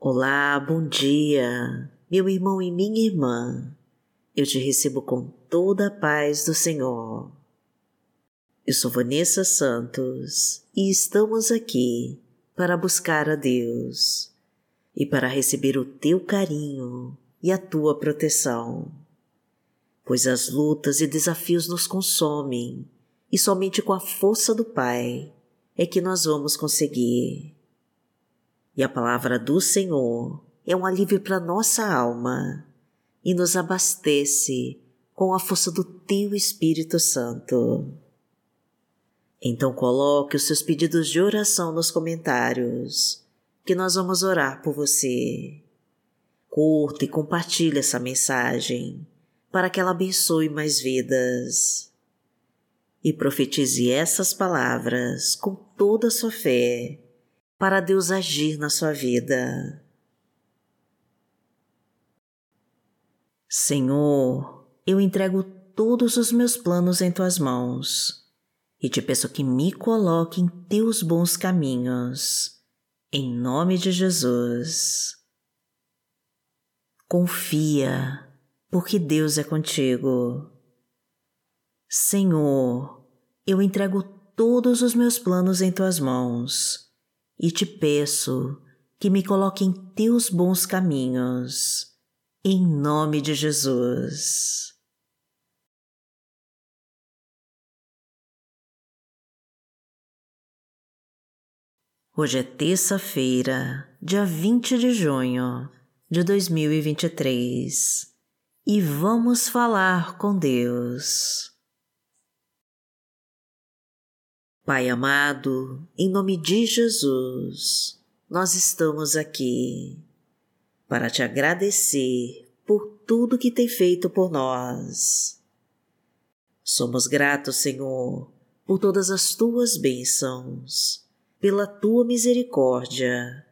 Olá, bom dia, meu irmão e minha irmã. Eu te recebo com toda a paz do Senhor. Eu sou Vanessa Santos e estamos aqui para buscar a Deus e para receber o teu carinho e a tua proteção. Pois as lutas e desafios nos consomem e somente com a força do Pai é que nós vamos conseguir. E a palavra do Senhor é um alívio para nossa alma e nos abastece com a força do Teu Espírito Santo. Então coloque os seus pedidos de oração nos comentários, que nós vamos orar por você. Curta e compartilhe essa mensagem para que ela abençoe mais vidas. E profetize essas palavras com toda a sua fé para Deus agir na sua vida. Senhor, eu entrego todos os meus planos em tuas mãos e te peço que me coloque em teus bons caminhos, em nome de Jesus. Confia, porque Deus é contigo. Senhor, eu entrego todos os meus planos em tuas mãos e te peço que me coloque em teus bons caminhos, em nome de Jesus. Hoje é terça-feira, dia 20 de junho de 2023 e vamos falar com Deus. Pai amado, em nome de Jesus, nós estamos aqui para te agradecer por tudo que tem feito por nós. Somos gratos, Senhor, por todas as tuas bênçãos, pela tua misericórdia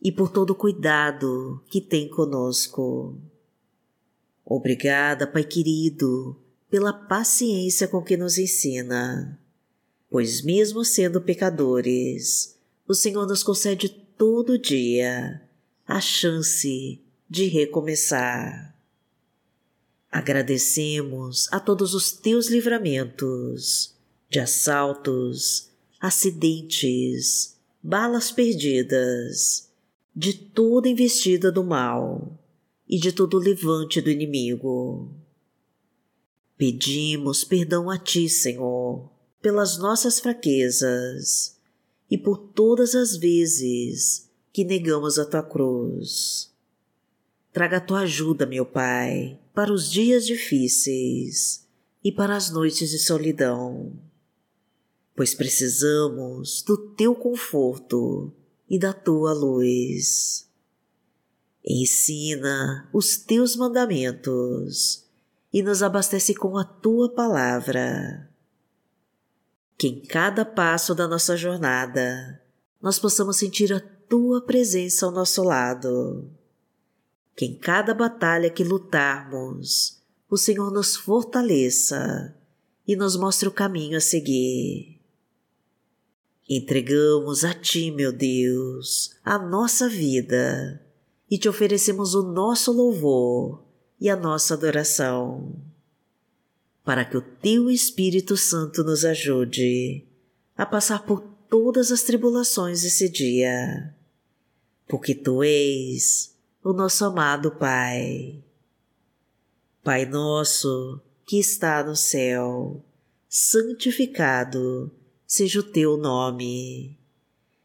e por todo o cuidado que tem conosco. Obrigada, Pai querido, pela paciência com que nos ensina pois, mesmo sendo pecadores, o Senhor nos concede todo dia a chance de recomeçar. Agradecemos a todos os teus livramentos de assaltos, acidentes, balas perdidas, de toda investida do mal e de todo levante do inimigo. Pedimos perdão a Ti, Senhor, pelas nossas fraquezas e por todas as vezes que negamos a tua cruz. Traga a tua ajuda, meu Pai, para os dias difíceis e para as noites de solidão, pois precisamos do teu conforto e da tua luz. Ensina os teus mandamentos e nos abastece com a tua palavra que em cada passo da nossa jornada nós possamos sentir a tua presença ao nosso lado. Que em cada batalha que lutarmos, o Senhor nos fortaleça e nos mostre o caminho a seguir. Entregamos a Ti, meu Deus, a nossa vida e te oferecemos o nosso louvor e a nossa adoração para que o Teu Espírito Santo nos ajude a passar por todas as tribulações esse dia, porque Tu és o nosso amado Pai. Pai nosso que está no céu, santificado seja o Teu nome.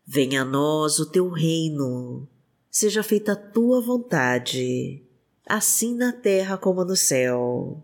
Venha a nós o Teu reino, seja feita a Tua vontade, assim na terra como no céu.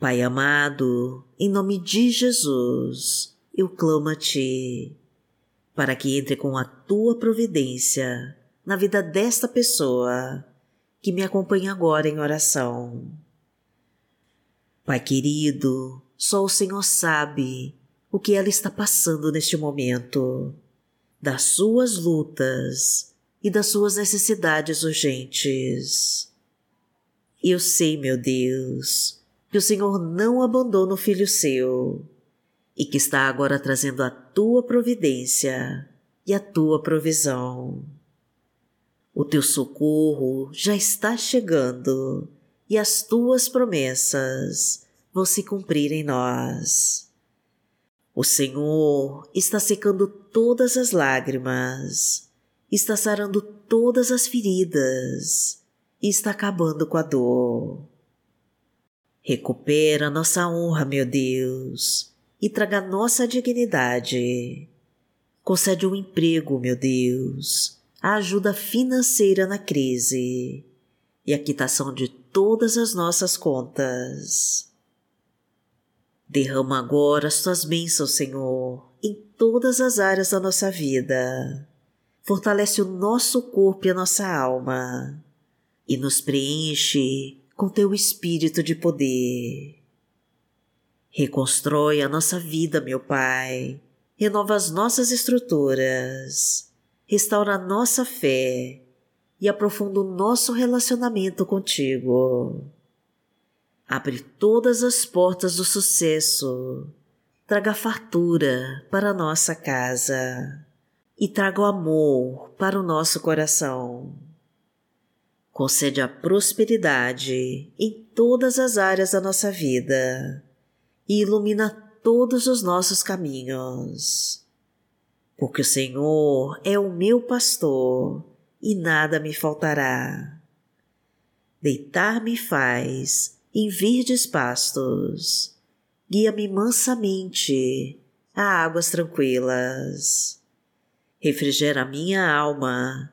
Pai amado, em nome de Jesus, eu clamo a Ti, para que entre com a Tua providência na vida desta pessoa que me acompanha agora em oração. Pai querido, só o Senhor sabe o que ela está passando neste momento, das suas lutas e das suas necessidades urgentes. Eu sei, meu Deus, que o Senhor não abandona o filho seu e que está agora trazendo a tua providência e a tua provisão. O teu socorro já está chegando e as tuas promessas vão se cumprir em nós. O Senhor está secando todas as lágrimas, está sarando todas as feridas e está acabando com a dor. Recupera nossa honra, meu Deus, e traga nossa dignidade. Concede um emprego, meu Deus, a ajuda financeira na crise e a quitação de todas as nossas contas. Derrama agora as tuas bênçãos, Senhor, em todas as áreas da nossa vida. Fortalece o nosso corpo e a nossa alma e nos preenche com teu espírito de poder. Reconstrói a nossa vida, meu Pai. Renova as nossas estruturas. Restaura a nossa fé e aprofunda o nosso relacionamento contigo. Abre todas as portas do sucesso. Traga fartura para a nossa casa e traga o amor para o nosso coração concede a prosperidade em todas as áreas da nossa vida e ilumina todos os nossos caminhos. Porque o Senhor é o meu pastor e nada me faltará. Deitar-me faz em verdes pastos, guia-me mansamente a águas tranquilas. Refrigera minha alma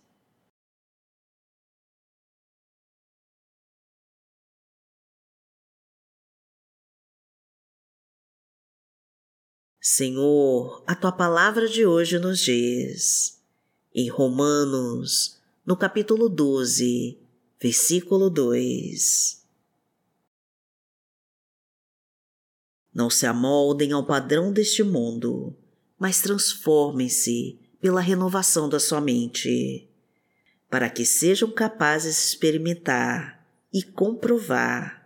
Senhor, a tua palavra de hoje nos diz, em Romanos, no capítulo 12, versículo 2. Não se amoldem ao padrão deste mundo, mas transformem-se pela renovação da sua mente, para que sejam capazes de experimentar e comprovar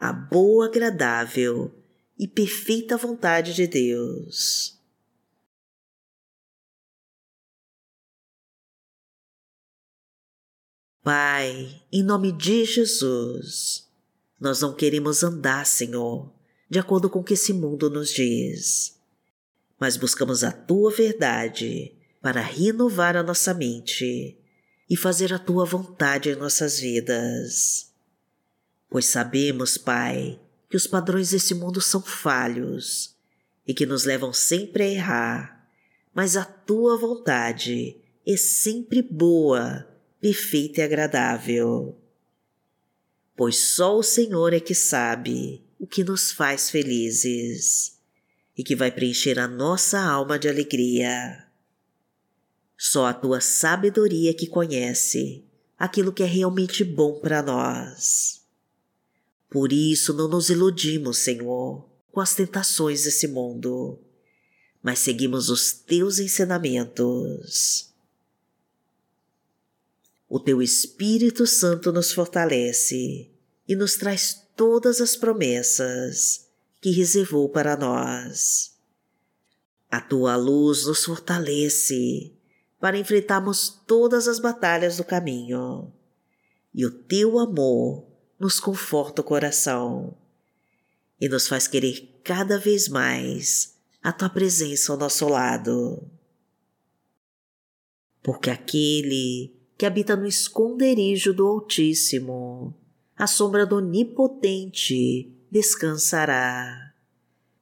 a boa, agradável e perfeita vontade de Deus. Pai, em nome de Jesus, nós não queremos andar, Senhor, de acordo com o que esse mundo nos diz, mas buscamos a tua verdade para renovar a nossa mente e fazer a tua vontade em nossas vidas. Pois sabemos, Pai, que os padrões desse mundo são falhos e que nos levam sempre a errar, mas a tua vontade é sempre boa, perfeita e agradável. Pois só o Senhor é que sabe o que nos faz felizes e que vai preencher a nossa alma de alegria. Só a tua sabedoria que conhece aquilo que é realmente bom para nós. Por isso não nos iludimos, Senhor, com as tentações desse mundo, mas seguimos os teus ensinamentos. O teu Espírito Santo nos fortalece e nos traz todas as promessas que reservou para nós. A tua luz nos fortalece para enfrentarmos todas as batalhas do caminho. E o teu amor nos conforta o coração e nos faz querer cada vez mais a tua presença ao nosso lado. Porque aquele que habita no esconderijo do Altíssimo, a sombra do Onipotente descansará.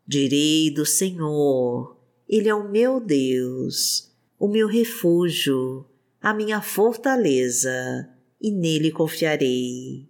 Direi do Senhor, Ele é o meu Deus, o meu refúgio, a minha fortaleza, e nele confiarei.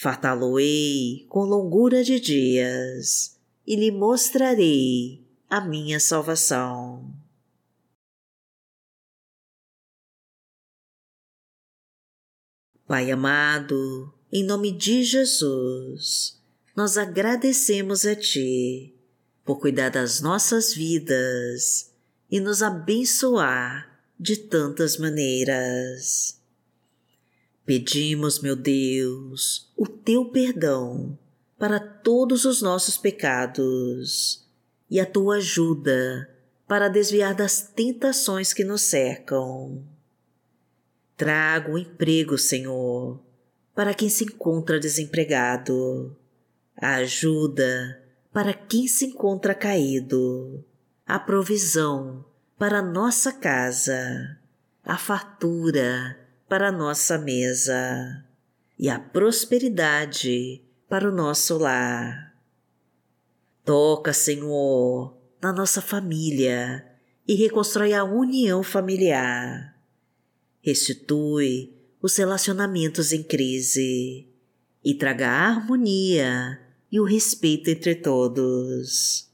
Fartá-lo-ei com longura de dias e lhe mostrarei a minha salvação. Pai amado, em nome de Jesus, nós agradecemos a Ti por cuidar das nossas vidas e nos abençoar de tantas maneiras. Pedimos, meu Deus, o Teu perdão para todos os nossos pecados e a tua ajuda para desviar das tentações que nos cercam. Traga o um emprego, Senhor, para quem se encontra desempregado, a ajuda para quem se encontra caído, a provisão para nossa casa, a fartura para nossa mesa e a prosperidade para o nosso lar. Toca, Senhor, na nossa família e reconstrói a união familiar. Restitui os relacionamentos em crise e traga a harmonia e o respeito entre todos.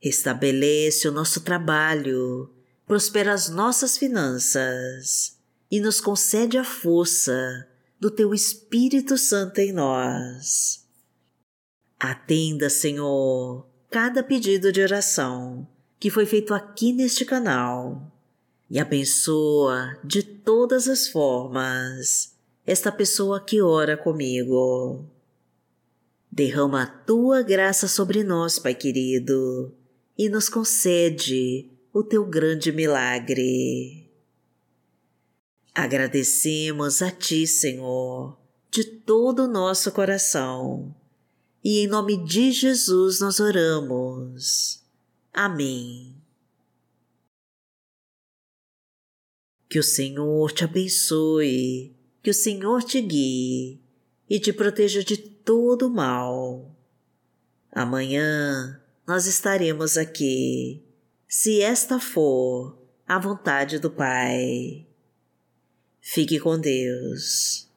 Restabelece o nosso trabalho, prospera as nossas finanças e nos concede a força do Teu Espírito Santo em nós. Atenda, Senhor, cada pedido de oração que foi feito aqui neste canal e abençoa de todas as formas esta pessoa que ora comigo. Derrama a tua graça sobre nós, Pai querido, e nos concede o teu grande milagre. Agradecemos a Ti, Senhor, de todo o nosso coração. E em nome de Jesus nós oramos. Amém. Que o Senhor te abençoe, que o Senhor te guie e te proteja de todo mal. Amanhã nós estaremos aqui, se esta for a vontade do Pai. Fique com Deus.